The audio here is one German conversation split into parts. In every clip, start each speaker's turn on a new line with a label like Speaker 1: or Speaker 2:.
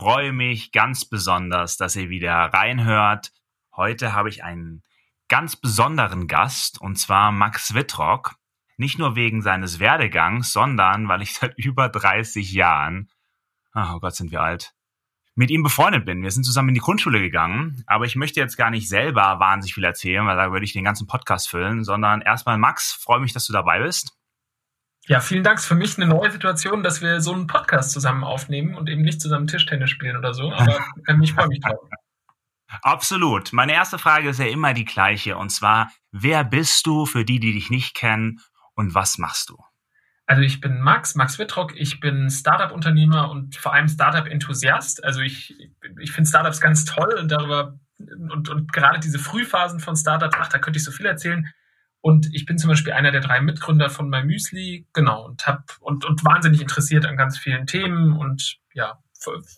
Speaker 1: Freue mich ganz besonders, dass ihr wieder reinhört. Heute habe ich einen ganz besonderen Gast und zwar Max Wittrock. Nicht nur wegen seines Werdegangs, sondern weil ich seit über 30 Jahren, oh Gott, sind wir alt, mit ihm befreundet bin. Wir sind zusammen in die Grundschule gegangen, aber ich möchte jetzt gar nicht selber wahnsinnig viel erzählen, weil da würde ich den ganzen Podcast füllen, sondern erstmal Max, freue mich, dass du dabei bist.
Speaker 2: Ja, vielen Dank. Für mich eine neue Situation, dass wir so einen Podcast zusammen aufnehmen und eben nicht zusammen Tischtennis spielen oder so, aber ähm, ich freue mich drauf.
Speaker 1: Absolut. Meine erste Frage ist ja immer die gleiche und zwar, wer bist du für die, die dich nicht kennen und was machst du?
Speaker 2: Also ich bin Max, Max Wittrock, ich bin Startup-Unternehmer und vor allem Startup-Enthusiast. Also ich, ich finde Startups ganz toll und darüber und, und gerade diese Frühphasen von Startups, ach, da könnte ich so viel erzählen. Und ich bin zum Beispiel einer der drei Mitgründer von MyMüsli, genau, und hab und, und wahnsinnig interessiert an ganz vielen Themen und ja,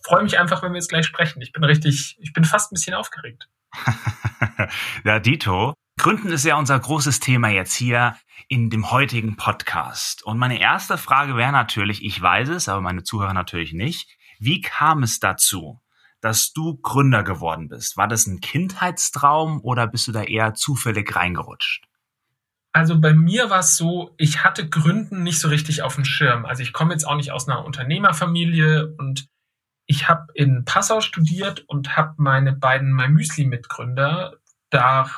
Speaker 2: freue mich einfach, wenn wir jetzt gleich sprechen. Ich bin richtig, ich bin fast ein bisschen aufgeregt.
Speaker 1: ja, Dito. Gründen ist ja unser großes Thema jetzt hier in dem heutigen Podcast. Und meine erste Frage wäre natürlich, ich weiß es, aber meine Zuhörer natürlich nicht. Wie kam es dazu, dass du Gründer geworden bist? War das ein Kindheitstraum oder bist du da eher zufällig reingerutscht?
Speaker 2: Also bei mir war es so, ich hatte Gründen nicht so richtig auf dem Schirm. Also ich komme jetzt auch nicht aus einer Unternehmerfamilie und ich habe in Passau studiert und habe meine beiden MyMüsli-Mitgründer da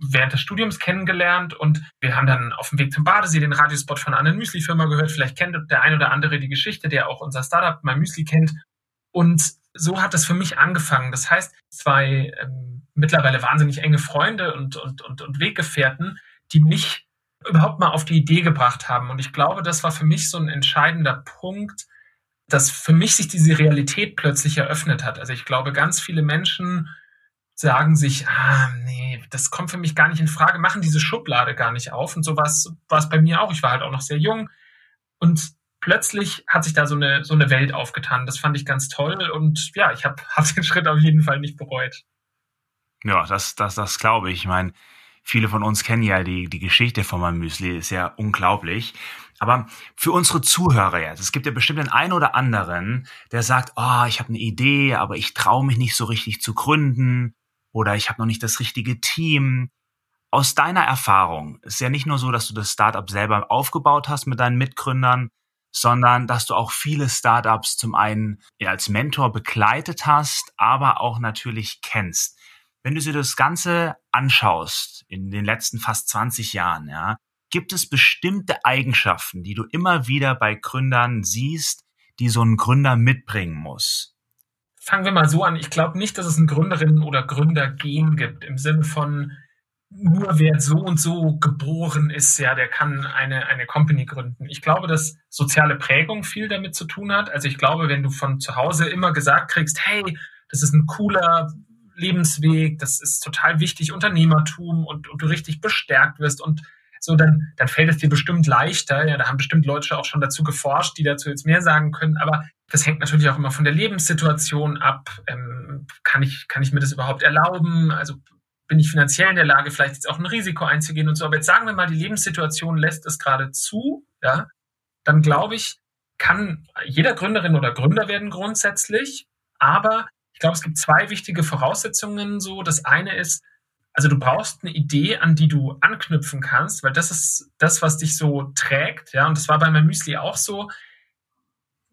Speaker 2: während des Studiums kennengelernt und wir haben dann auf dem Weg zum Badesee den Radiospot von einer Müsli-Firma gehört. Vielleicht kennt der ein oder andere die Geschichte, der auch unser Startup MyMüsli kennt. Und so hat das für mich angefangen. Das heißt, zwei ähm, mittlerweile wahnsinnig enge Freunde und, und, und, und Weggefährten, die mich überhaupt mal auf die Idee gebracht haben. Und ich glaube, das war für mich so ein entscheidender Punkt, dass für mich sich diese Realität plötzlich eröffnet hat. Also ich glaube, ganz viele Menschen sagen sich, ah, nee, das kommt für mich gar nicht in Frage, machen diese Schublade gar nicht auf. Und so war es bei mir auch. Ich war halt auch noch sehr jung. Und plötzlich hat sich da so eine, so eine Welt aufgetan. Das fand ich ganz toll. Und ja, ich habe hab den Schritt auf jeden Fall nicht bereut.
Speaker 1: Ja, das, das, das glaube ich. Ich meine, viele von uns kennen ja die, die Geschichte von meinem Müsli, ist ja unglaublich. Aber für unsere Zuhörer jetzt, es gibt ja bestimmt den einen oder anderen, der sagt, oh, ich habe eine Idee, aber ich traue mich nicht so richtig zu gründen oder ich habe noch nicht das richtige Team. Aus deiner Erfahrung ist ja nicht nur so, dass du das Startup selber aufgebaut hast mit deinen Mitgründern, sondern dass du auch viele Startups zum einen als Mentor begleitet hast, aber auch natürlich kennst. Wenn du dir das Ganze anschaust in den letzten fast 20 Jahren, ja, gibt es bestimmte Eigenschaften, die du immer wieder bei Gründern siehst, die so ein Gründer mitbringen muss?
Speaker 2: fangen wir mal so an. Ich glaube nicht, dass es ein Gründerinnen- oder Gründergen gibt im Sinne von nur wer so und so geboren ist, ja, der kann eine, eine Company gründen. Ich glaube, dass soziale Prägung viel damit zu tun hat. Also ich glaube, wenn du von zu Hause immer gesagt kriegst, hey, das ist ein cooler Lebensweg, das ist total wichtig, Unternehmertum und, und du richtig bestärkt wirst und so, dann, dann fällt es dir bestimmt leichter. Ja, da haben bestimmt Leute auch schon dazu geforscht, die dazu jetzt mehr sagen können. Aber das hängt natürlich auch immer von der Lebenssituation ab. Ähm, kann, ich, kann ich mir das überhaupt erlauben? Also bin ich finanziell in der Lage, vielleicht jetzt auch ein Risiko einzugehen und so. Aber jetzt sagen wir mal, die Lebenssituation lässt es gerade zu, ja, dann glaube ich, kann jeder Gründerin oder Gründer werden grundsätzlich. Aber ich glaube, es gibt zwei wichtige Voraussetzungen so. Das eine ist, also du brauchst eine Idee, an die du anknüpfen kannst, weil das ist das, was dich so trägt. Ja, und das war bei meinem Müsli auch so,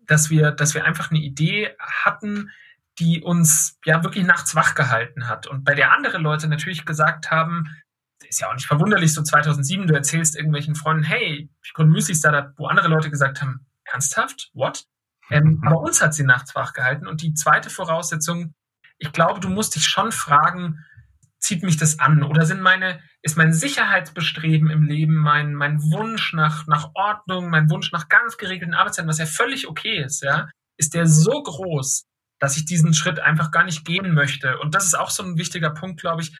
Speaker 2: dass wir, dass wir einfach eine Idee hatten, die uns ja wirklich nachts wach gehalten hat. Und bei der andere Leute natürlich gesagt haben, ist ja auch nicht verwunderlich, so 2007, du erzählst irgendwelchen Freunden, hey, ich gründe Müsli-Startup, wo andere Leute gesagt haben, ernsthaft? What? Ähm, mhm. aber uns hat sie nachts wach gehalten. Und die zweite Voraussetzung, ich glaube, du musst dich schon fragen, zieht mich das an? Oder sind meine, ist mein Sicherheitsbestreben im Leben, mein, mein Wunsch nach, nach Ordnung, mein Wunsch nach ganz geregelten Arbeitszeiten, was ja völlig okay ist, ja, ist der so groß, dass ich diesen Schritt einfach gar nicht gehen möchte. Und das ist auch so ein wichtiger Punkt, glaube ich.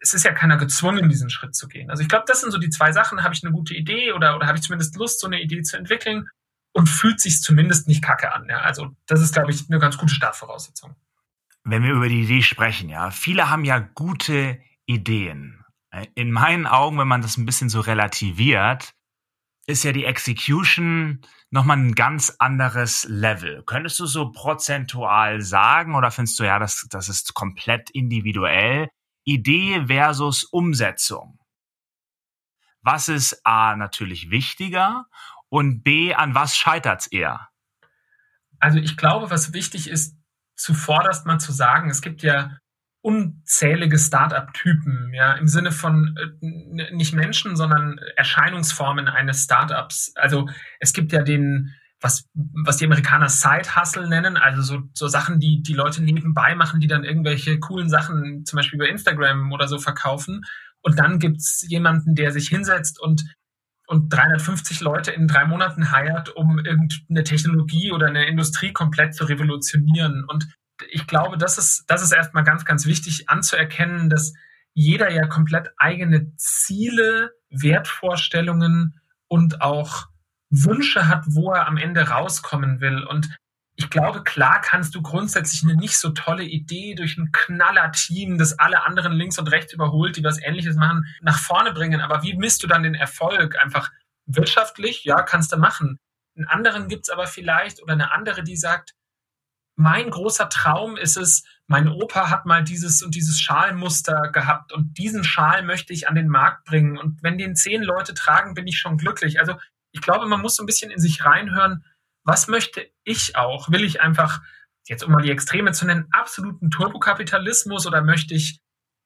Speaker 2: Es ist ja keiner gezwungen, diesen Schritt zu gehen. Also ich glaube, das sind so die zwei Sachen. Habe ich eine gute Idee oder, oder habe ich zumindest Lust, so eine Idee zu entwickeln? Und fühlt sich zumindest nicht kacke an. Ja? Also das ist, glaube ich, eine ganz gute Startvoraussetzung
Speaker 1: wenn wir über die Idee sprechen, ja, viele haben ja gute Ideen. In meinen Augen, wenn man das ein bisschen so relativiert, ist ja die Execution nochmal ein ganz anderes Level. Könntest du so prozentual sagen oder findest du ja, das, das ist komplett individuell? Idee versus Umsetzung. Was ist A natürlich wichtiger und B, an was scheitert es eher?
Speaker 2: Also ich glaube, was wichtig ist, zuvorderst mal zu sagen, es gibt ja unzählige Startup-Typen, ja, im Sinne von äh, nicht Menschen, sondern Erscheinungsformen eines Startups. Also es gibt ja den, was, was die Amerikaner Side-Hustle nennen, also so, so Sachen, die die Leute nebenbei machen, die dann irgendwelche coolen Sachen zum Beispiel über Instagram oder so verkaufen. Und dann gibt's jemanden, der sich hinsetzt und und 350 Leute in drei Monaten heiert, um irgendeine Technologie oder eine Industrie komplett zu revolutionieren. Und ich glaube, das ist, das ist erstmal ganz, ganz wichtig anzuerkennen, dass jeder ja komplett eigene Ziele, Wertvorstellungen und auch Wünsche hat, wo er am Ende rauskommen will. Und ich glaube, klar kannst du grundsätzlich eine nicht so tolle Idee durch ein Knaller-Team, das alle anderen links und rechts überholt, die was ähnliches machen, nach vorne bringen. Aber wie misst du dann den Erfolg? Einfach wirtschaftlich? Ja, kannst du machen. Einen anderen gibt's aber vielleicht oder eine andere, die sagt, mein großer Traum ist es, mein Opa hat mal dieses und dieses Schalmuster gehabt und diesen Schal möchte ich an den Markt bringen. Und wenn den zehn Leute tragen, bin ich schon glücklich. Also ich glaube, man muss so ein bisschen in sich reinhören, was möchte ich auch? Will ich einfach, jetzt um mal die Extreme zu nennen, absoluten Turbokapitalismus oder möchte ich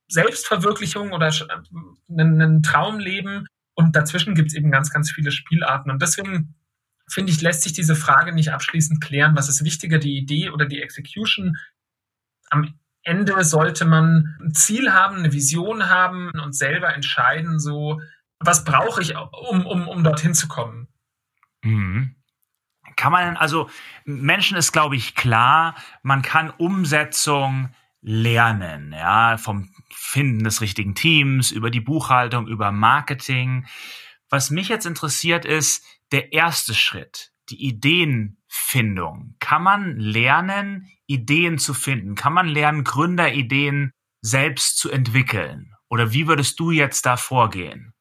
Speaker 2: Selbstverwirklichung oder einen, einen Traum leben? Und dazwischen gibt es eben ganz, ganz viele Spielarten. Und deswegen finde ich, lässt sich diese Frage nicht abschließend klären. Was ist wichtiger, die Idee oder die Execution? Am Ende sollte man ein Ziel haben, eine Vision haben und selber entscheiden, so, was brauche ich, um, um, um dorthin zu kommen.
Speaker 1: Mhm. Kann man, also Menschen ist, glaube ich, klar, man kann Umsetzung lernen, ja, vom Finden des richtigen Teams, über die Buchhaltung, über Marketing. Was mich jetzt interessiert ist, der erste Schritt, die Ideenfindung. Kann man lernen, Ideen zu finden? Kann man lernen, Gründerideen selbst zu entwickeln? Oder wie würdest du jetzt da vorgehen?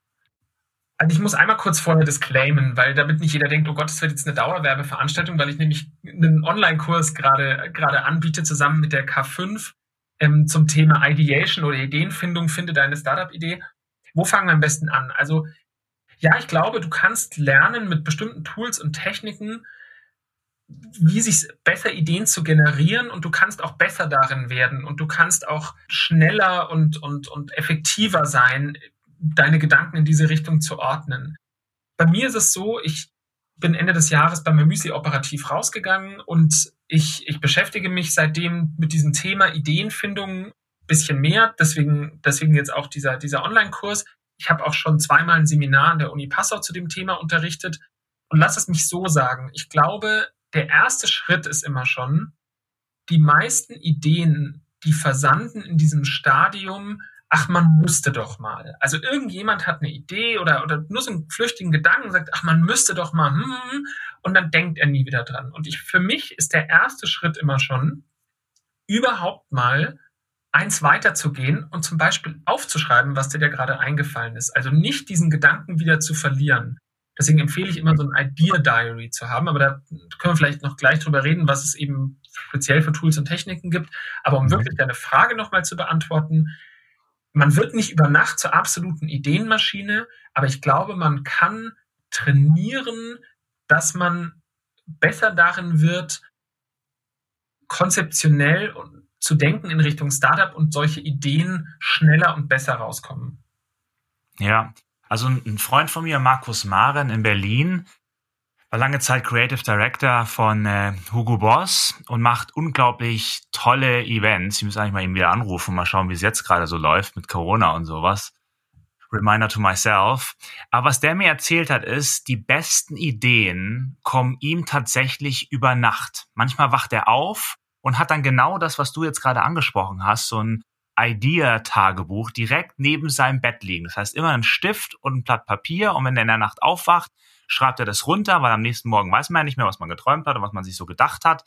Speaker 2: Also ich muss einmal kurz vorher disclaimen, weil damit nicht jeder denkt, oh Gott, das wird jetzt eine Dauerwerbeveranstaltung, weil ich nämlich einen Online-Kurs gerade gerade anbiete zusammen mit der K5 ähm, zum Thema Ideation oder Ideenfindung, finde deine Startup-Idee. Wo fangen wir am besten an? Also ja, ich glaube, du kannst lernen mit bestimmten Tools und Techniken, wie sich besser Ideen zu generieren und du kannst auch besser darin werden und du kannst auch schneller und, und, und effektiver sein, deine Gedanken in diese Richtung zu ordnen. Bei mir ist es so, ich bin Ende des Jahres bei Müsli operativ rausgegangen und ich, ich beschäftige mich seitdem mit diesem Thema Ideenfindung bisschen mehr. Deswegen, deswegen jetzt auch dieser, dieser Online-Kurs. Ich habe auch schon zweimal ein Seminar an der Uni Passau zu dem Thema unterrichtet. Und lass es mich so sagen. Ich glaube, der erste Schritt ist immer schon, die meisten Ideen, die versanden in diesem Stadium, ach, man müsste doch mal. Also irgendjemand hat eine Idee oder, oder nur so einen flüchtigen Gedanken und sagt, ach, man müsste doch mal, hm, hm, hm, und dann denkt er nie wieder dran. Und ich, für mich ist der erste Schritt immer schon, überhaupt mal eins weiterzugehen und zum Beispiel aufzuschreiben, was dir da gerade eingefallen ist. Also nicht diesen Gedanken wieder zu verlieren. Deswegen empfehle ich immer so ein Idea Diary zu haben, aber da können wir vielleicht noch gleich drüber reden, was es eben speziell für Tools und Techniken gibt. Aber um mhm. wirklich deine Frage nochmal zu beantworten, man wird nicht über Nacht zur absoluten Ideenmaschine, aber ich glaube, man kann trainieren, dass man besser darin wird, konzeptionell zu denken in Richtung Startup und solche Ideen schneller und besser rauskommen.
Speaker 1: Ja, also ein Freund von mir, Markus Maren in Berlin, war lange Zeit Creative Director von äh, Hugo Boss und macht unglaublich tolle Events. Ich muss eigentlich mal ihn wieder anrufen, mal schauen, wie es jetzt gerade so läuft mit Corona und sowas. Reminder to myself. Aber was der mir erzählt hat, ist, die besten Ideen kommen ihm tatsächlich über Nacht. Manchmal wacht er auf und hat dann genau das, was du jetzt gerade angesprochen hast, so ein Idea-Tagebuch direkt neben seinem Bett liegen. Das heißt, immer ein Stift und ein Blatt Papier und wenn er in der Nacht aufwacht, schreibt er das runter, weil am nächsten Morgen weiß man ja nicht mehr, was man geträumt hat und was man sich so gedacht hat.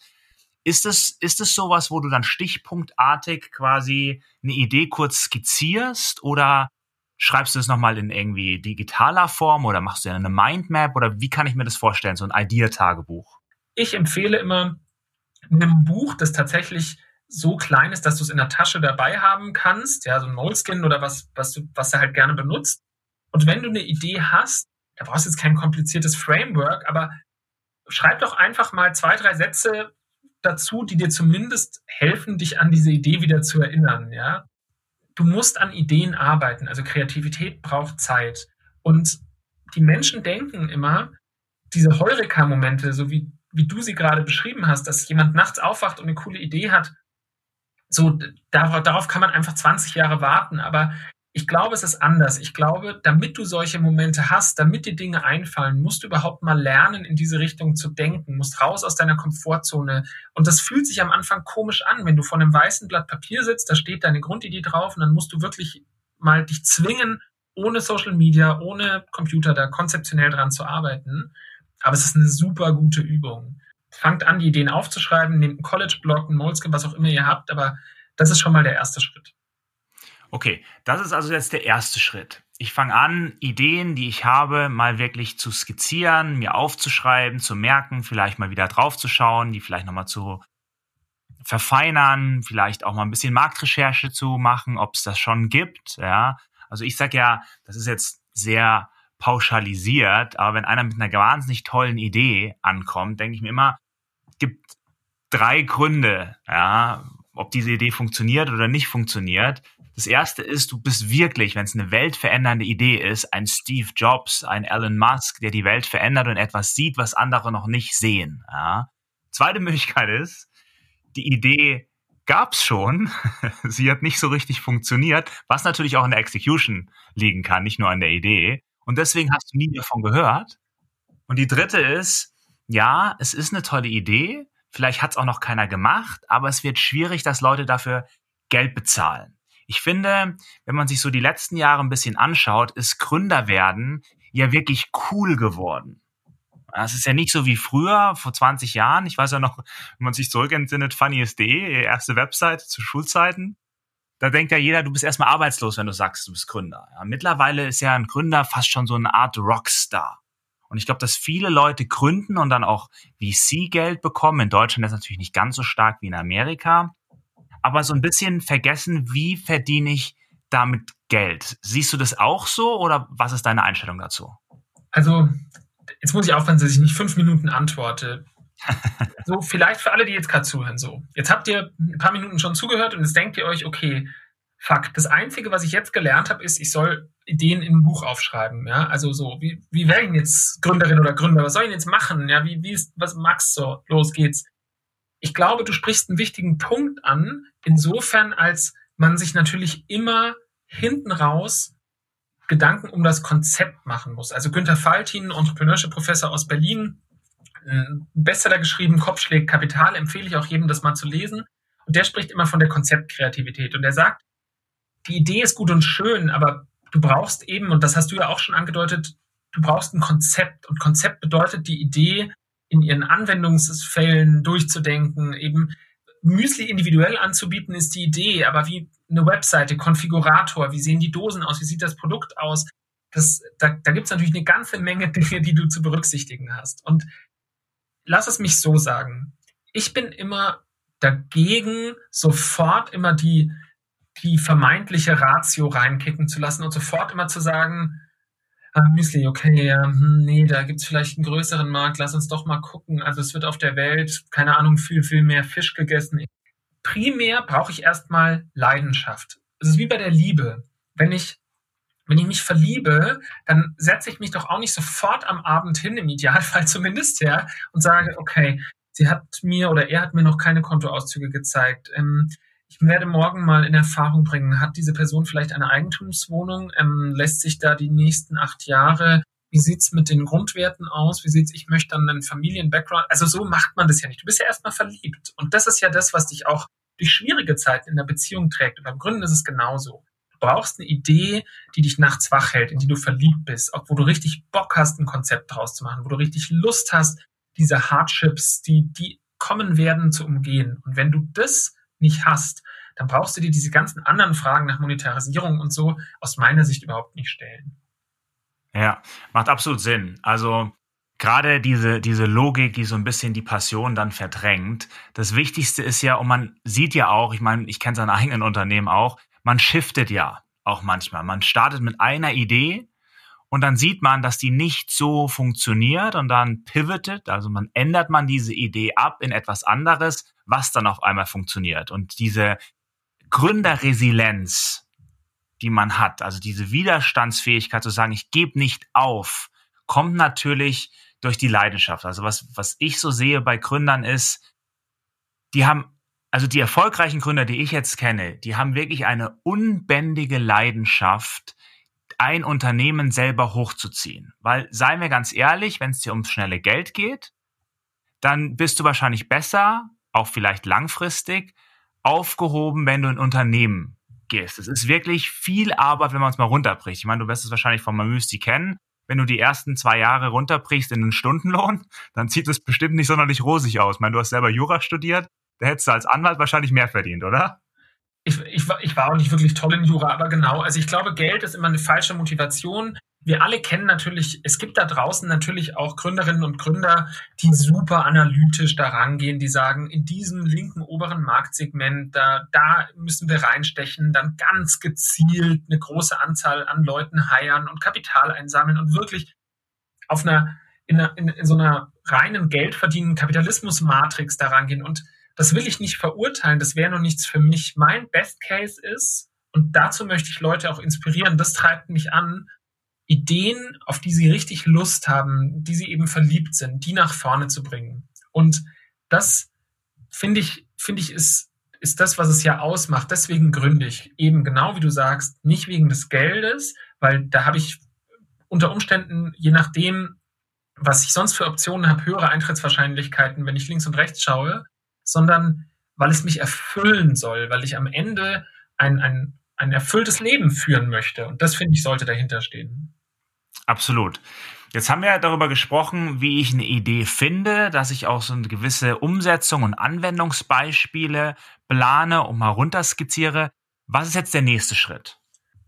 Speaker 1: Ist es, ist es sowas, wo du dann stichpunktartig quasi eine Idee kurz skizzierst oder schreibst du es nochmal in irgendwie digitaler Form oder machst du eine Mindmap oder wie kann ich mir das vorstellen, so ein Idea-Tagebuch?
Speaker 2: Ich empfehle immer, ein Buch, das tatsächlich so klein ist, dass du es in der Tasche dabei haben kannst, ja, so ein Moleskin oder was, was du, was du halt gerne benutzt. Und wenn du eine Idee hast, da brauchst du jetzt kein kompliziertes Framework, aber schreib doch einfach mal zwei, drei Sätze dazu, die dir zumindest helfen, dich an diese Idee wieder zu erinnern, ja. Du musst an Ideen arbeiten, also Kreativität braucht Zeit. Und die Menschen denken immer, diese Heureka-Momente, so wie, wie du sie gerade beschrieben hast, dass jemand nachts aufwacht und eine coole Idee hat, so, darauf, darauf kann man einfach 20 Jahre warten. Aber ich glaube, es ist anders. Ich glaube, damit du solche Momente hast, damit dir Dinge einfallen, musst du überhaupt mal lernen, in diese Richtung zu denken, musst raus aus deiner Komfortzone. Und das fühlt sich am Anfang komisch an, wenn du vor einem weißen Blatt Papier sitzt, da steht deine Grundidee drauf und dann musst du wirklich mal dich zwingen, ohne Social Media, ohne Computer da konzeptionell dran zu arbeiten. Aber es ist eine super gute Übung fangt an, die Ideen aufzuschreiben, nehmt einen College-Blog, einen Moleskin, was auch immer ihr habt, aber das ist schon mal der erste Schritt.
Speaker 1: Okay, das ist also jetzt der erste Schritt. Ich fange an, Ideen, die ich habe, mal wirklich zu skizzieren, mir aufzuschreiben, zu merken, vielleicht mal wieder draufzuschauen, die vielleicht nochmal zu verfeinern, vielleicht auch mal ein bisschen Marktrecherche zu machen, ob es das schon gibt. Ja, also ich sage ja, das ist jetzt sehr pauschalisiert, aber wenn einer mit einer wahnsinnig tollen Idee ankommt, denke ich mir immer, gibt drei Gründe, ja, ob diese Idee funktioniert oder nicht funktioniert. Das erste ist, du bist wirklich, wenn es eine weltverändernde Idee ist, ein Steve Jobs, ein Elon Musk, der die Welt verändert und etwas sieht, was andere noch nicht sehen. Ja. Zweite Möglichkeit ist, die Idee gab's schon, sie hat nicht so richtig funktioniert, was natürlich auch in der Execution liegen kann, nicht nur an der Idee. Und deswegen hast du nie davon gehört. Und die dritte ist, ja, es ist eine tolle Idee, vielleicht hat es auch noch keiner gemacht, aber es wird schwierig, dass Leute dafür Geld bezahlen. Ich finde, wenn man sich so die letzten Jahre ein bisschen anschaut, ist Gründer werden ja wirklich cool geworden. Es ist ja nicht so wie früher, vor 20 Jahren. Ich weiß ja noch, wenn man sich zurückentsinnet, funniest.de, erste Website zu Schulzeiten. Da denkt ja jeder, du bist erstmal arbeitslos, wenn du sagst, du bist Gründer. Ja, mittlerweile ist ja ein Gründer fast schon so eine Art Rockstar. Und ich glaube, dass viele Leute gründen und dann auch VC-Geld bekommen. In Deutschland ist das natürlich nicht ganz so stark wie in Amerika. Aber so ein bisschen vergessen, wie verdiene ich damit Geld? Siehst du das auch so oder was ist deine Einstellung dazu?
Speaker 2: Also, jetzt muss ich aufhören, dass ich nicht fünf Minuten antworte. so, vielleicht für alle, die jetzt gerade zuhören, so. Jetzt habt ihr ein paar Minuten schon zugehört und jetzt denkt ihr euch, okay, fuck, das Einzige, was ich jetzt gelernt habe, ist, ich soll Ideen in ein Buch aufschreiben. Ja, also so, wie, wie wäre ich jetzt Gründerin oder Gründer? Was soll ich denn jetzt machen? Ja, wie, wie ist, was Max so? Los geht's. Ich glaube, du sprichst einen wichtigen Punkt an, insofern, als man sich natürlich immer hinten raus Gedanken um das Konzept machen muss. Also Günther Faltin, Entrepreneurship-Professor aus Berlin, ein Bestseller geschrieben, Kopfschlägt Kapital, empfehle ich auch jedem, das mal zu lesen. Und der spricht immer von der Konzeptkreativität. Und er sagt, die Idee ist gut und schön, aber du brauchst eben, und das hast du ja auch schon angedeutet, du brauchst ein Konzept. Und Konzept bedeutet, die Idee in ihren Anwendungsfällen durchzudenken, eben Müsli individuell anzubieten ist die Idee, aber wie eine Webseite, Konfigurator, wie sehen die Dosen aus, wie sieht das Produkt aus, das, da, da gibt es natürlich eine ganze Menge Dinge, die du zu berücksichtigen hast. Und lass es mich so sagen. Ich bin immer dagegen, sofort immer die die vermeintliche Ratio reinkicken zu lassen und sofort immer zu sagen, ah, Müsli, okay, ja, hm, nee, da gibt's vielleicht einen größeren Markt, lass uns doch mal gucken. Also es wird auf der Welt, keine Ahnung, viel, viel mehr Fisch gegessen. Primär brauche ich erstmal Leidenschaft. Es ist wie bei der Liebe. Wenn ich wenn ich mich verliebe, dann setze ich mich doch auch nicht sofort am Abend hin, im Idealfall zumindest, ja, und sage, okay, sie hat mir oder er hat mir noch keine Kontoauszüge gezeigt. Ähm, ich werde morgen mal in Erfahrung bringen, hat diese Person vielleicht eine Eigentumswohnung, ähm, lässt sich da die nächsten acht Jahre, wie sieht's mit den Grundwerten aus, wie sieht's, ich möchte dann einen Familien-Background, also so macht man das ja nicht. Du bist ja erstmal verliebt und das ist ja das, was dich auch durch schwierige Zeiten in der Beziehung trägt und beim Gründen ist es genauso. Du brauchst eine Idee, die dich nachts wach hält, in die du verliebt bist, wo du richtig Bock hast, ein Konzept draus zu machen, wo du richtig Lust hast, diese Hardships, die, die kommen werden, zu umgehen. Und wenn du das nicht hast, dann brauchst du dir diese ganzen anderen Fragen nach Monetarisierung und so aus meiner Sicht überhaupt nicht stellen.
Speaker 1: Ja, macht absolut Sinn. Also gerade diese, diese Logik, die so ein bisschen die Passion dann verdrängt. Das Wichtigste ist ja, und man sieht ja auch, ich meine, ich kenne sein eigenen Unternehmen auch, man shiftet ja auch manchmal. Man startet mit einer Idee und dann sieht man, dass die nicht so funktioniert und dann pivotet, also man ändert man diese Idee ab in etwas anderes, was dann auf einmal funktioniert. Und diese Gründerresilienz, die man hat, also diese Widerstandsfähigkeit zu sagen, ich gebe nicht auf, kommt natürlich durch die Leidenschaft. Also was, was ich so sehe bei Gründern ist, die haben, also die erfolgreichen Gründer, die ich jetzt kenne, die haben wirklich eine unbändige Leidenschaft, ein Unternehmen selber hochzuziehen. Weil, seien wir ganz ehrlich, wenn es dir ums schnelle Geld geht, dann bist du wahrscheinlich besser, auch vielleicht langfristig, aufgehoben, wenn du ein Unternehmen gehst. Es ist wirklich viel Arbeit, wenn man es mal runterbricht. Ich meine, du wirst es wahrscheinlich von Mamüsti kennen wenn du die ersten zwei Jahre runterbrichst in einen Stundenlohn, dann sieht es bestimmt nicht sonderlich rosig aus. Ich meine, du hast selber Jura studiert, da hättest du als Anwalt wahrscheinlich mehr verdient, oder?
Speaker 2: Ich, ich, ich war auch nicht wirklich toll in Jura, aber genau. Also ich glaube, Geld ist immer eine falsche Motivation wir alle kennen natürlich, es gibt da draußen natürlich auch Gründerinnen und Gründer, die super analytisch daran gehen, die sagen, in diesem linken oberen Marktsegment, da, da müssen wir reinstechen, dann ganz gezielt eine große Anzahl an Leuten heiern und Kapital einsammeln und wirklich auf einer, in, einer, in, in so einer reinen Geldverdienen Kapitalismus-Matrix daran gehen. Und das will ich nicht verurteilen, das wäre noch nichts für mich. Mein Best Case ist, und dazu möchte ich Leute auch inspirieren, das treibt mich an, Ideen, auf die sie richtig Lust haben, die sie eben verliebt sind, die nach vorne zu bringen. Und das finde ich, finde ich, ist, ist das, was es ja ausmacht. Deswegen gründe ich eben genau wie du sagst, nicht wegen des Geldes, weil da habe ich unter Umständen, je nachdem, was ich sonst für Optionen habe, höhere Eintrittswahrscheinlichkeiten, wenn ich links und rechts schaue, sondern weil es mich erfüllen soll, weil ich am Ende ein, ein, ein erfülltes Leben führen möchte. Und das finde ich sollte dahinter stehen.
Speaker 1: Absolut. Jetzt haben wir darüber gesprochen, wie ich eine Idee finde, dass ich auch so eine gewisse Umsetzung und Anwendungsbeispiele plane und mal runterskizziere. Was ist jetzt der nächste Schritt?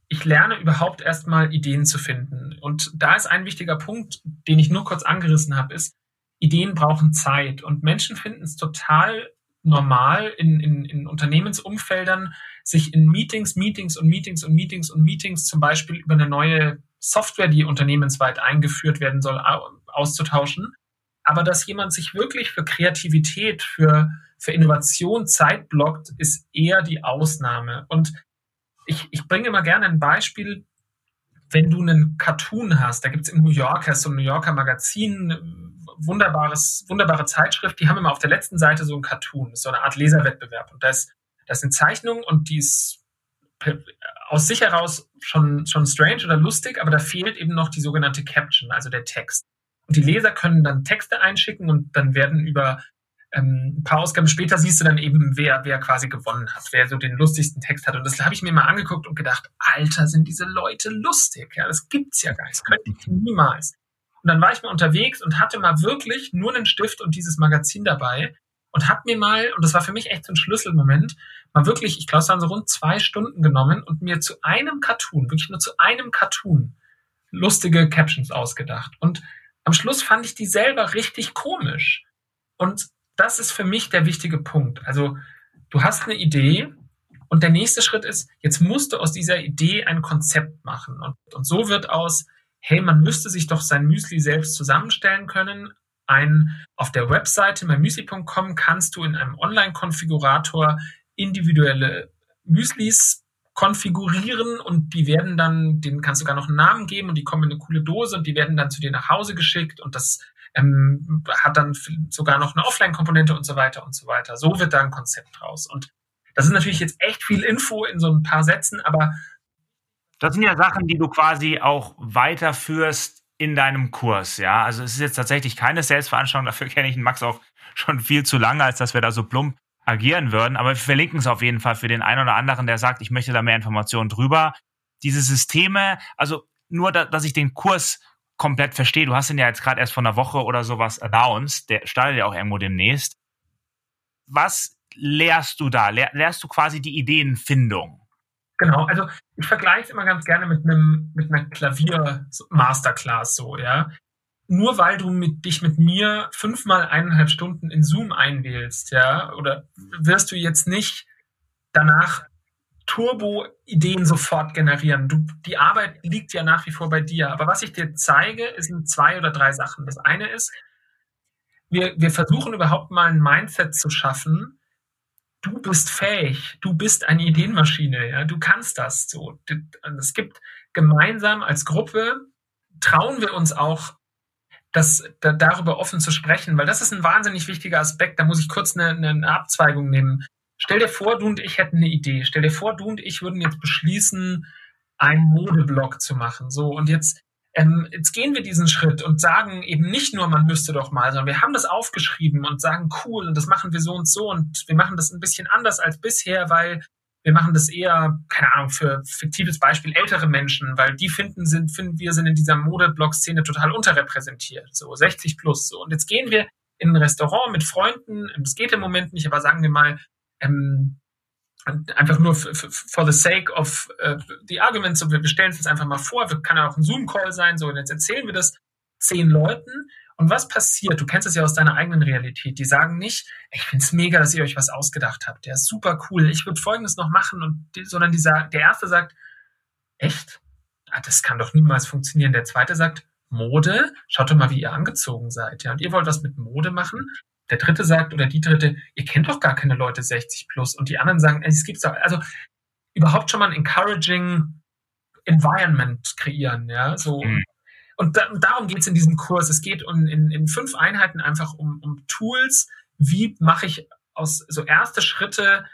Speaker 2: Ich lerne überhaupt erstmal Ideen zu finden. Und da ist ein wichtiger Punkt, den ich nur kurz angerissen habe, ist, Ideen brauchen Zeit. Und Menschen finden es total normal in, in, in Unternehmensumfeldern, sich in Meetings, Meetings und Meetings und Meetings und Meetings zum Beispiel über eine neue Software, die unternehmensweit eingeführt werden soll, auszutauschen. Aber dass jemand sich wirklich für Kreativität, für, für Innovation Zeit blockt, ist eher die Ausnahme. Und ich, ich bringe immer gerne ein Beispiel, wenn du einen Cartoon hast, da gibt es im New Yorker, so ein New Yorker Magazin, wunderbares, wunderbare Zeitschrift, die haben immer auf der letzten Seite so ein Cartoon, so eine Art Leserwettbewerb. Und da ist, das sind Zeichnungen und die ist aus sich heraus schon, schon strange oder lustig, aber da fehlt eben noch die sogenannte Caption, also der Text. Und die Leser können dann Texte einschicken und dann werden über ähm, ein paar Ausgaben später siehst du dann eben, wer, wer quasi gewonnen hat, wer so den lustigsten Text hat. Und das habe ich mir mal angeguckt und gedacht, Alter, sind diese Leute lustig. Ja, das gibt's ja gar nicht. Das könnte ich niemals. Und dann war ich mal unterwegs und hatte mal wirklich nur einen Stift und dieses Magazin dabei und habe mir mal, und das war für mich echt so ein Schlüsselmoment, mal wirklich, ich glaube, es waren so rund zwei Stunden genommen und mir zu einem Cartoon, wirklich nur zu einem Cartoon, lustige Captions ausgedacht. Und am Schluss fand ich die selber richtig komisch. Und das ist für mich der wichtige Punkt. Also du hast eine Idee und der nächste Schritt ist, jetzt musst du aus dieser Idee ein Konzept machen. Und, und so wird aus, hey, man müsste sich doch sein Müsli selbst zusammenstellen können. Ein, auf der Webseite mymüsli.com kannst du in einem Online-Konfigurator individuelle Müslis konfigurieren und die werden dann, denen kannst du sogar noch einen Namen geben und die kommen in eine coole Dose und die werden dann zu dir nach Hause geschickt und das ähm, hat dann sogar noch eine Offline-Komponente und so weiter und so weiter. So wird da ein Konzept draus. Und das ist natürlich jetzt echt viel Info in so ein paar Sätzen, aber
Speaker 1: das sind ja Sachen, die du quasi auch weiterführst in deinem Kurs, ja. Also es ist jetzt tatsächlich keine Selbstveranstaltung, dafür kenne ich den Max auch schon viel zu lange, als dass wir da so plump agieren würden. Aber wir verlinken es auf jeden Fall für den einen oder anderen, der sagt, ich möchte da mehr Informationen drüber. Diese Systeme, also nur, da, dass ich den Kurs komplett verstehe. Du hast ihn ja jetzt gerade erst vor einer Woche oder sowas announced. Der startet ja auch irgendwo demnächst. Was lehrst du da? Lehr, lehrst du quasi die Ideenfindung?
Speaker 2: Genau, also ich vergleiche es immer ganz gerne mit einem mit einer Klavier-Masterclass so, ja. Nur weil du mit, dich mit mir fünfmal eineinhalb Stunden in Zoom einwählst, ja, oder wirst du jetzt nicht danach Turbo-Ideen sofort generieren. Du, die Arbeit liegt ja nach wie vor bei dir. Aber was ich dir zeige, sind zwei oder drei Sachen. Das eine ist, wir, wir versuchen überhaupt mal ein Mindset zu schaffen. Du bist fähig, du bist eine Ideenmaschine, ja, du kannst das so. Es gibt gemeinsam als Gruppe, trauen wir uns auch, das, da, darüber offen zu sprechen, weil das ist ein wahnsinnig wichtiger Aspekt. Da muss ich kurz eine, eine Abzweigung nehmen. Stell dir vor, du und ich hätten eine Idee. Stell dir vor, du und ich würden jetzt beschließen, einen Modeblog zu machen. So, und jetzt, ähm, jetzt gehen wir diesen Schritt und sagen eben nicht nur, man müsste doch mal, sondern wir haben das aufgeschrieben und sagen, cool, und das machen wir so und so und wir machen das ein bisschen anders als bisher, weil wir machen das eher, keine Ahnung, für fiktives Beispiel ältere Menschen, weil die finden, sind, finden wir sind in dieser Modeblog-Szene total unterrepräsentiert, so 60 plus. So. Und jetzt gehen wir in ein Restaurant mit Freunden, das geht im Moment nicht, aber sagen wir mal, ähm, einfach nur for the sake of uh, the argument, so wir stellen es uns einfach mal vor, kann ja auch ein Zoom-Call sein, so und jetzt erzählen wir das zehn Leuten und was passiert? Du kennst es ja aus deiner eigenen Realität. Die sagen nicht, ich finde es mega, dass ihr euch was ausgedacht habt. Der ist super cool. Ich würde Folgendes noch machen. Und die, sondern dieser, der erste sagt, echt? Ah, das kann doch niemals funktionieren. Der zweite sagt, Mode? Schaut doch mal, wie ihr angezogen seid. Ja, und ihr wollt was mit Mode machen? Der dritte sagt oder die dritte, ihr kennt doch gar keine Leute 60 plus. Und die anderen sagen, es gibt's doch. Also überhaupt schon mal ein encouraging Environment kreieren, ja, so. Mhm. Und da, darum geht es in diesem Kurs. Es geht um, in, in fünf Einheiten einfach um, um Tools. Wie mache ich aus so erste Schritte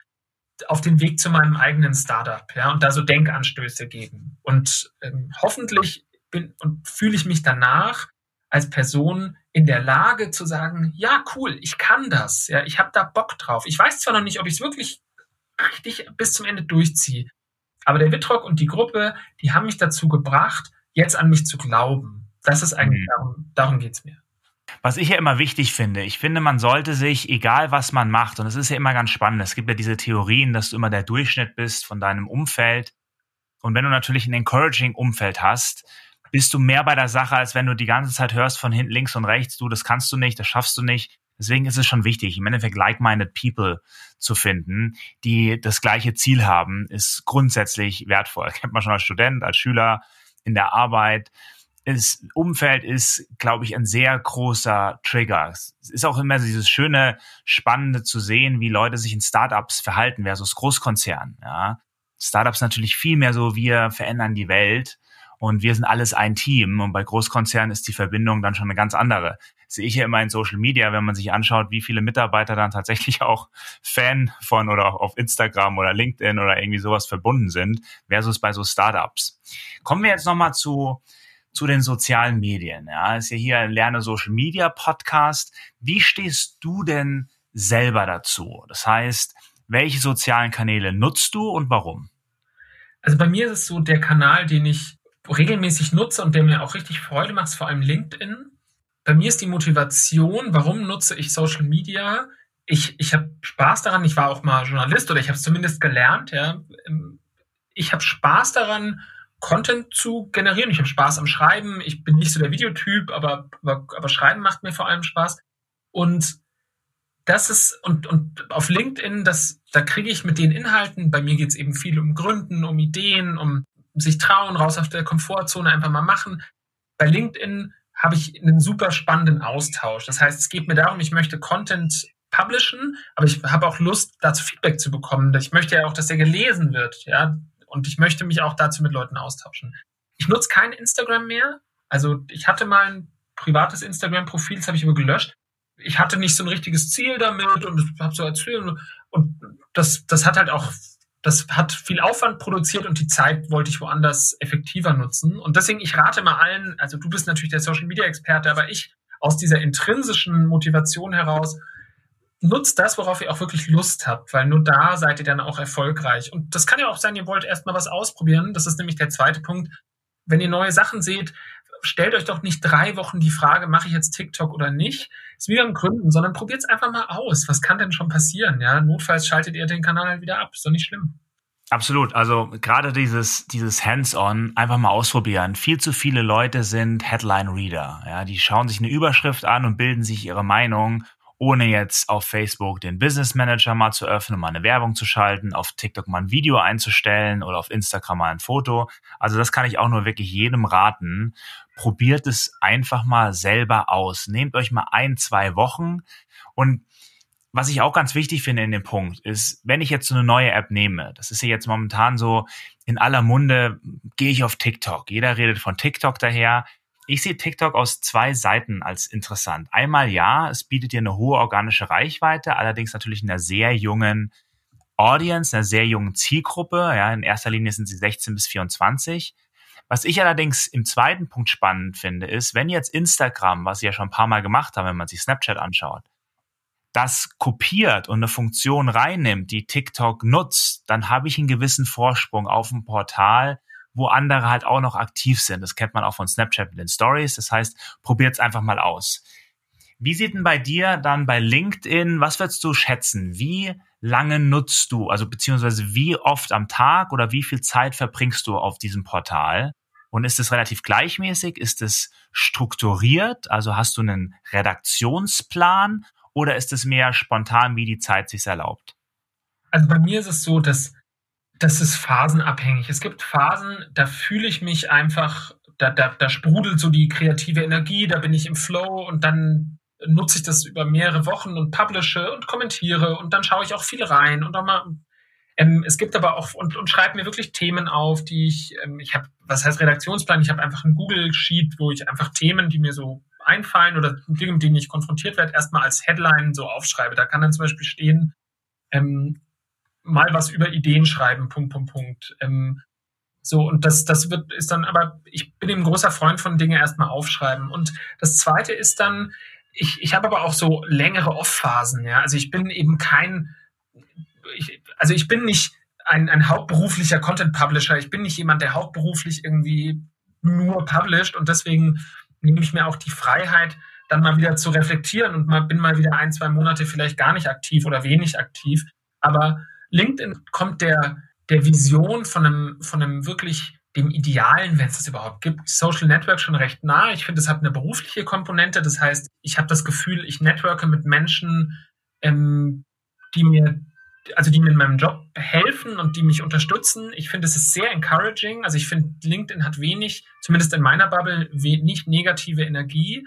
Speaker 2: auf den Weg zu meinem eigenen Startup, ja, und da so Denkanstöße geben. Und ähm, hoffentlich bin und fühle ich mich danach als Person in der Lage zu sagen, ja, cool, ich kann das, ja, ich habe da Bock drauf. Ich weiß zwar noch nicht, ob ich es wirklich richtig bis zum Ende durchziehe, aber der Wittrock und die Gruppe, die haben mich dazu gebracht, jetzt an mich zu glauben. Das ist eigentlich, mhm. darum, darum geht's mir.
Speaker 1: Was ich ja immer wichtig finde, ich finde, man sollte sich, egal was man macht, und es ist ja immer ganz spannend, es gibt ja diese Theorien, dass du immer der Durchschnitt bist von deinem Umfeld. Und wenn du natürlich ein encouraging Umfeld hast, bist du mehr bei der Sache, als wenn du die ganze Zeit hörst von hinten links und rechts, du, das kannst du nicht, das schaffst du nicht. Deswegen ist es schon wichtig, im Endeffekt like-minded people zu finden, die das gleiche Ziel haben, ist grundsätzlich wertvoll. Kennt man schon als Student, als Schüler, in der Arbeit. Das Umfeld ist, glaube ich, ein sehr großer Trigger. Es ist auch immer dieses schöne, spannende zu sehen, wie Leute sich in Startups verhalten versus Großkonzernen. Ja. Startups natürlich viel mehr so, wir verändern die Welt und wir sind alles ein Team. Und bei Großkonzernen ist die Verbindung dann schon eine ganz andere. Das sehe ich ja immer in Social Media, wenn man sich anschaut, wie viele Mitarbeiter dann tatsächlich auch Fan von oder auch auf Instagram oder LinkedIn oder irgendwie sowas verbunden sind, versus bei so Startups. Kommen wir jetzt nochmal zu, zu den sozialen Medien. Ja, ist ja hier ein Lerne Social Media Podcast. Wie stehst du denn selber dazu? Das heißt, welche sozialen Kanäle nutzt du und warum?
Speaker 2: Also bei mir ist es so, der Kanal, den ich regelmäßig nutze und der mir auch richtig Freude macht, vor allem LinkedIn. Bei mir ist die Motivation, warum nutze ich Social Media? Ich, ich habe Spaß daran, ich war auch mal Journalist oder ich habe es zumindest gelernt, ja. Ähm, ich habe Spaß daran, Content zu generieren. Ich habe Spaß am Schreiben. Ich bin nicht so der Videotyp, aber, aber, aber Schreiben macht mir vor allem Spaß. Und das ist, und, und auf LinkedIn, das, da kriege ich mit den Inhalten, bei mir geht es eben viel um Gründen, um Ideen, um sich trauen, raus auf der Komfortzone einfach mal machen. Bei LinkedIn habe ich einen super spannenden Austausch. Das heißt, es geht mir darum, ich möchte Content publishen, aber ich habe auch Lust, dazu Feedback zu bekommen. Ich möchte ja auch, dass der gelesen wird, ja, und ich möchte mich auch dazu mit Leuten austauschen. Ich nutze kein Instagram mehr. Also ich hatte mal ein privates Instagram-Profil, das habe ich aber gelöscht. Ich hatte nicht so ein richtiges Ziel damit und habe so erzählt und das, das hat halt auch das hat viel Aufwand produziert und die Zeit wollte ich woanders effektiver nutzen. Und deswegen, ich rate mal allen, also du bist natürlich der Social Media Experte, aber ich aus dieser intrinsischen Motivation heraus, nutzt das, worauf ihr auch wirklich Lust habt, weil nur da seid ihr dann auch erfolgreich. Und das kann ja auch sein, ihr wollt erstmal was ausprobieren. Das ist nämlich der zweite Punkt. Wenn ihr neue Sachen seht, stellt euch doch nicht drei Wochen die Frage, mache ich jetzt TikTok oder nicht? Ist wieder ein Gründen, sondern probiert es einfach mal aus. Was kann denn schon passieren? Ja, notfalls schaltet ihr den Kanal halt wieder ab. Ist doch nicht schlimm.
Speaker 1: Absolut. Also gerade dieses, dieses Hands-on einfach mal ausprobieren. Viel zu viele Leute sind Headline-Reader. Ja, die schauen sich eine Überschrift an und bilden sich ihre Meinung ohne jetzt auf Facebook den Business Manager mal zu öffnen, mal eine Werbung zu schalten, auf TikTok mal ein Video einzustellen oder auf Instagram mal ein Foto. Also das kann ich auch nur wirklich jedem raten. Probiert es einfach mal selber aus. Nehmt euch mal ein, zwei Wochen und was ich auch ganz wichtig finde in dem Punkt ist, wenn ich jetzt so eine neue App nehme, das ist ja jetzt momentan so in aller Munde, gehe ich auf TikTok. Jeder redet von TikTok daher. Ich sehe TikTok aus zwei Seiten als interessant. Einmal ja, es bietet dir eine hohe organische Reichweite, allerdings natürlich in einer sehr jungen Audience, einer sehr jungen Zielgruppe. Ja, in erster Linie sind sie 16 bis 24. Was ich allerdings im zweiten Punkt spannend finde, ist, wenn jetzt Instagram, was sie ja schon ein paar Mal gemacht haben, wenn man sich Snapchat anschaut, das kopiert und eine Funktion reinnimmt, die TikTok nutzt, dann habe ich einen gewissen Vorsprung auf dem Portal, wo andere halt auch noch aktiv sind. Das kennt man auch von Snapchat mit den Stories. Das heißt, probiert es einfach mal aus. Wie sieht denn bei dir dann bei LinkedIn, was würdest du schätzen? Wie lange nutzt du, also beziehungsweise wie oft am Tag oder wie viel Zeit verbringst du auf diesem Portal? Und ist es relativ gleichmäßig? Ist es strukturiert? Also hast du einen Redaktionsplan oder ist es mehr spontan, wie die Zeit sich erlaubt?
Speaker 2: Also bei mir ist es so, dass das ist phasenabhängig. Es gibt Phasen, da fühle ich mich einfach, da, da, da sprudelt so die kreative Energie, da bin ich im Flow und dann nutze ich das über mehrere Wochen und publische und kommentiere und dann schaue ich auch viel rein und auch mal. Ähm, es gibt aber auch und, und schreibe mir wirklich Themen auf, die ich, ähm, ich habe, was heißt Redaktionsplan? Ich habe einfach ein Google Sheet, wo ich einfach Themen, die mir so einfallen oder Dinge, mit denen ich konfrontiert werde, erstmal als Headline so aufschreibe. Da kann dann zum Beispiel stehen, ähm, mal was über Ideen schreiben, Punkt, Punkt, Punkt. Ähm, so, und das, das wird, ist dann, aber ich bin eben ein großer Freund von Dinge erstmal aufschreiben. Und das zweite ist dann, ich, ich habe aber auch so längere Off-Phasen, ja. Also ich bin eben kein, ich, also ich bin nicht ein, ein hauptberuflicher Content-Publisher. Ich bin nicht jemand, der hauptberuflich irgendwie nur published und deswegen nehme ich mir auch die Freiheit, dann mal wieder zu reflektieren und mal, bin mal wieder ein, zwei Monate vielleicht gar nicht aktiv oder wenig aktiv. Aber LinkedIn kommt der, der Vision von einem, von einem wirklich dem Idealen, wenn es das überhaupt gibt, Social Network schon recht nah. Ich finde, es hat eine berufliche Komponente. Das heißt, ich habe das Gefühl, ich networke mit Menschen, ähm, die mir, also die mir in meinem Job helfen und die mich unterstützen. Ich finde, es ist sehr encouraging. Also ich finde, LinkedIn hat wenig, zumindest in meiner Bubble, nicht negative Energie.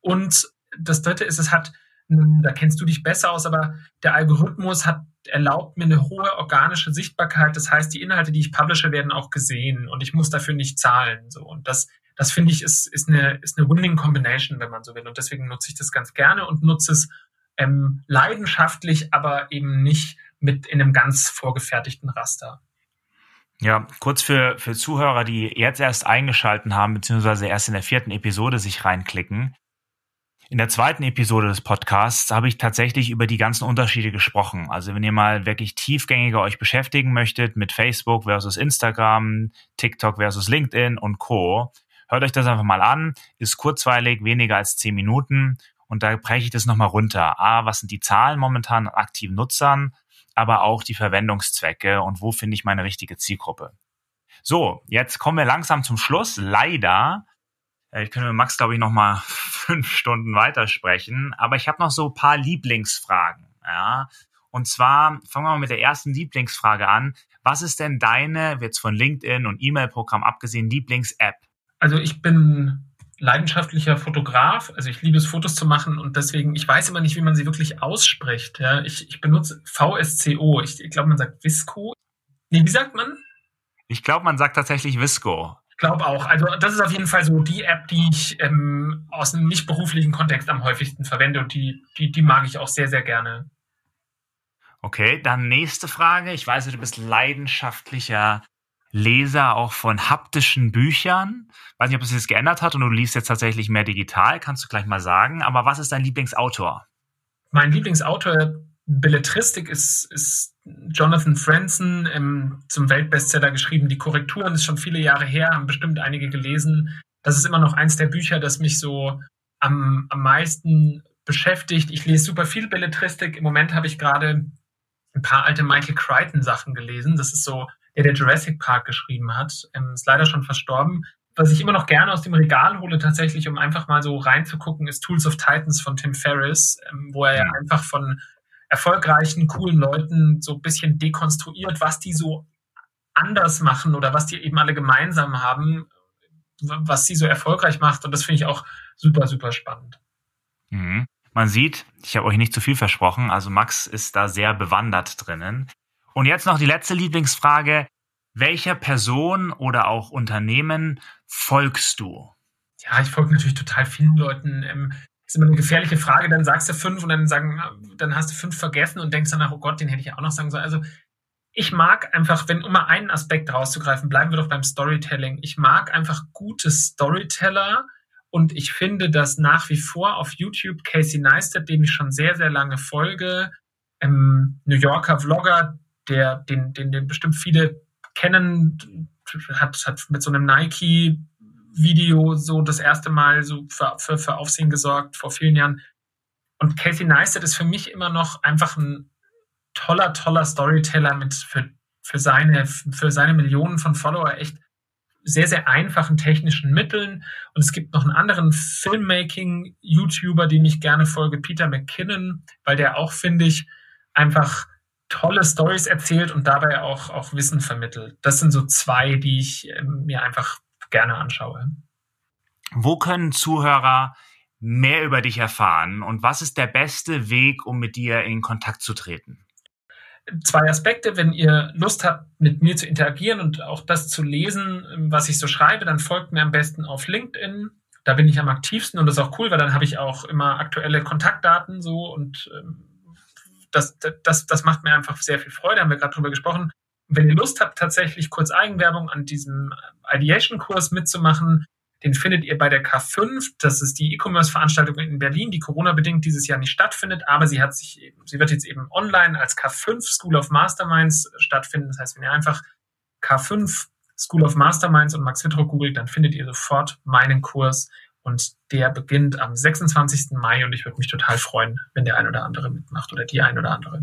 Speaker 2: Und das dritte ist, es hat, da kennst du dich besser aus, aber der Algorithmus hat erlaubt mir eine hohe organische Sichtbarkeit. Das heißt, die Inhalte, die ich publische, werden auch gesehen und ich muss dafür nicht zahlen. So und das, das finde ich ist, ist eine ist eine Winning Combination, wenn man so will. Und deswegen nutze ich das ganz gerne und nutze es ähm, leidenschaftlich, aber eben nicht mit in einem ganz vorgefertigten Raster.
Speaker 1: Ja, kurz für, für Zuhörer, die jetzt erst eingeschalten haben, beziehungsweise erst in der vierten Episode sich reinklicken. In der zweiten Episode des Podcasts habe ich tatsächlich über die ganzen Unterschiede gesprochen. Also wenn ihr mal wirklich tiefgängiger euch beschäftigen möchtet mit Facebook versus Instagram, TikTok versus LinkedIn und Co., hört euch das einfach mal an. Ist kurzweilig, weniger als zehn Minuten. Und da breche ich das nochmal runter. A, was sind die Zahlen momentan an aktiven Nutzern, aber auch die Verwendungszwecke und wo finde ich meine richtige Zielgruppe. So, jetzt kommen wir langsam zum Schluss. Leider äh, ich könnte mit Max, glaube ich, noch mal fünf Stunden weitersprechen. Aber ich habe noch so ein paar Lieblingsfragen. Ja. Und zwar fangen wir mal mit der ersten Lieblingsfrage an. Was ist denn deine, jetzt von LinkedIn und E-Mail-Programm abgesehen, Lieblings-App?
Speaker 2: Also ich bin leidenschaftlicher Fotograf. Also ich liebe es, Fotos zu machen und deswegen, ich weiß immer nicht, wie man sie wirklich ausspricht. Ja, ich, ich benutze VSCO. Ich, ich glaube, man sagt Visco. Nee, wie sagt man?
Speaker 1: Ich glaube, man sagt tatsächlich Visco.
Speaker 2: Ich glaube auch. Also das ist auf jeden Fall so die App, die ich ähm, aus einem nicht beruflichen Kontext am häufigsten verwende und die, die, die mag ich auch sehr, sehr gerne.
Speaker 1: Okay, dann nächste Frage. Ich weiß, du bist leidenschaftlicher Leser auch von haptischen Büchern. Weiß nicht, ob es sich geändert hat und du liest jetzt tatsächlich mehr digital, kannst du gleich mal sagen. Aber was ist dein Lieblingsautor?
Speaker 2: Mein Lieblingsautor Belletristik ist, ist Jonathan Franzen ähm, zum Weltbestseller geschrieben. Die Korrekturen ist schon viele Jahre her, haben bestimmt einige gelesen. das ist immer noch eins der Bücher, das mich so am, am meisten beschäftigt. Ich lese super viel Belletristik. Im Moment habe ich gerade ein paar alte Michael Crichton Sachen gelesen. Das ist so, der der Jurassic Park geschrieben hat. Ähm, ist leider schon verstorben. Was ich immer noch gerne aus dem Regal hole, tatsächlich, um einfach mal so reinzugucken, ist Tools of Titans von Tim Ferriss, ähm, wo er ja einfach von erfolgreichen, coolen Leuten so ein bisschen dekonstruiert, was die so anders machen oder was die eben alle gemeinsam haben, was sie so erfolgreich macht. Und das finde ich auch super, super spannend.
Speaker 1: Mhm. Man sieht, ich habe euch nicht zu viel versprochen, also Max ist da sehr bewandert drinnen. Und jetzt noch die letzte Lieblingsfrage. Welcher Person oder auch Unternehmen folgst du?
Speaker 2: Ja, ich folge natürlich total vielen Leuten. Ähm, ist immer eine gefährliche Frage, dann sagst du fünf und dann sagen, dann hast du fünf vergessen und denkst danach, oh Gott, den hätte ich auch noch sagen sollen. Also ich mag einfach, wenn um mal einen Aspekt rauszugreifen, bleiben wir doch beim Storytelling. Ich mag einfach gute Storyteller, und ich finde, dass nach wie vor auf YouTube Casey Neistat, dem ich schon sehr, sehr lange folge, ähm, New Yorker Vlogger, der, den, den, den bestimmt viele kennen, hat, hat mit so einem Nike-Video so das erste Mal so für, für, für Aufsehen gesorgt vor vielen Jahren. Und Casey Neistat ist für mich immer noch einfach ein toller, toller Storyteller mit für, für seine, für seine Millionen von Follower echt sehr, sehr einfachen technischen Mitteln. Und es gibt noch einen anderen Filmmaking-YouTuber, den ich gerne folge, Peter McKinnon, weil der auch, finde ich, einfach tolle Stories erzählt und dabei auch, auch Wissen vermittelt. Das sind so zwei, die ich äh, mir einfach gerne anschaue.
Speaker 1: Wo können Zuhörer mehr über dich erfahren und was ist der beste Weg, um mit dir in Kontakt zu treten?
Speaker 2: zwei Aspekte. Wenn ihr Lust habt, mit mir zu interagieren und auch das zu lesen, was ich so schreibe, dann folgt mir am besten auf LinkedIn. Da bin ich am aktivsten und das ist auch cool, weil dann habe ich auch immer aktuelle Kontaktdaten so und ähm, das, das, das macht mir einfach sehr viel Freude, haben wir gerade drüber gesprochen. Wenn ihr Lust habt, tatsächlich kurz Eigenwerbung an diesem Ideation-Kurs mitzumachen, den findet ihr bei der K5. Das ist die E-Commerce-Veranstaltung in Berlin, die Corona-bedingt dieses Jahr nicht stattfindet, aber sie hat sich eben, sie wird jetzt eben online als K5 School of Masterminds stattfinden. Das heißt, wenn ihr einfach K5 School of Masterminds und Max Wittruck googelt, dann findet ihr sofort meinen Kurs und der beginnt am 26. Mai und ich würde mich total freuen, wenn der ein oder andere mitmacht oder die ein oder andere.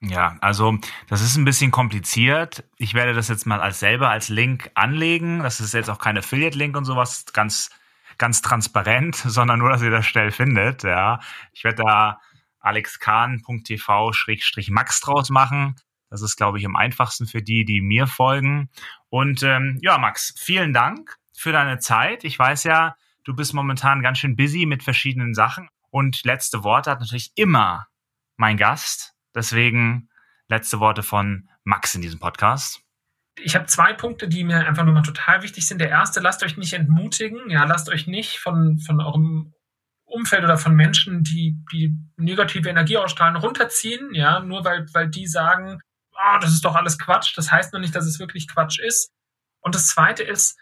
Speaker 1: Ja, also das ist ein bisschen kompliziert. Ich werde das jetzt mal als selber als Link anlegen. Das ist jetzt auch kein Affiliate-Link und sowas, ganz, ganz transparent, sondern nur, dass ihr das schnell findet. Ja, ich werde da alexkahn.tv-max draus machen. Das ist, glaube ich, am einfachsten für die, die mir folgen. Und ähm, ja, Max, vielen Dank für deine Zeit. Ich weiß ja, du bist momentan ganz schön busy mit verschiedenen Sachen. Und letzte Worte hat natürlich immer mein Gast, Deswegen letzte Worte von Max in diesem Podcast.
Speaker 2: Ich habe zwei Punkte, die mir einfach nur mal total wichtig sind. Der erste, lasst euch nicht entmutigen. Ja, lasst euch nicht von, von eurem Umfeld oder von Menschen, die, die negative Energie ausstrahlen, runterziehen. Ja, nur weil, weil die sagen, oh, das ist doch alles Quatsch. Das heißt nur nicht, dass es wirklich Quatsch ist. Und das zweite ist,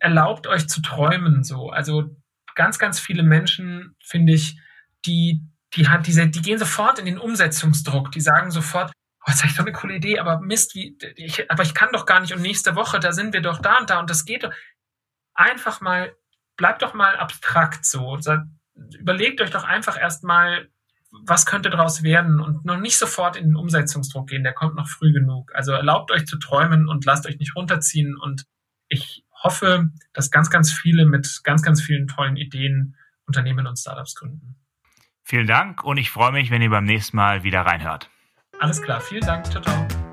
Speaker 2: erlaubt euch zu träumen so. Also ganz, ganz viele Menschen, finde ich, die, die hat diese, die gehen sofort in den Umsetzungsdruck. Die sagen sofort, oh, jetzt habe ich doch eine coole Idee, aber Mist, wie, ich, aber ich kann doch gar nicht und nächste Woche, da sind wir doch da und da und das geht doch. Einfach mal, bleibt doch mal abstrakt so. Überlegt euch doch einfach erstmal, was könnte daraus werden und noch nicht sofort in den Umsetzungsdruck gehen, der kommt noch früh genug. Also erlaubt euch zu träumen und lasst euch nicht runterziehen und ich hoffe, dass ganz, ganz viele mit ganz, ganz vielen tollen Ideen Unternehmen und Startups gründen.
Speaker 1: Vielen Dank und ich freue mich, wenn ihr beim nächsten Mal wieder reinhört.
Speaker 2: Alles klar, vielen Dank. Ciao, ciao.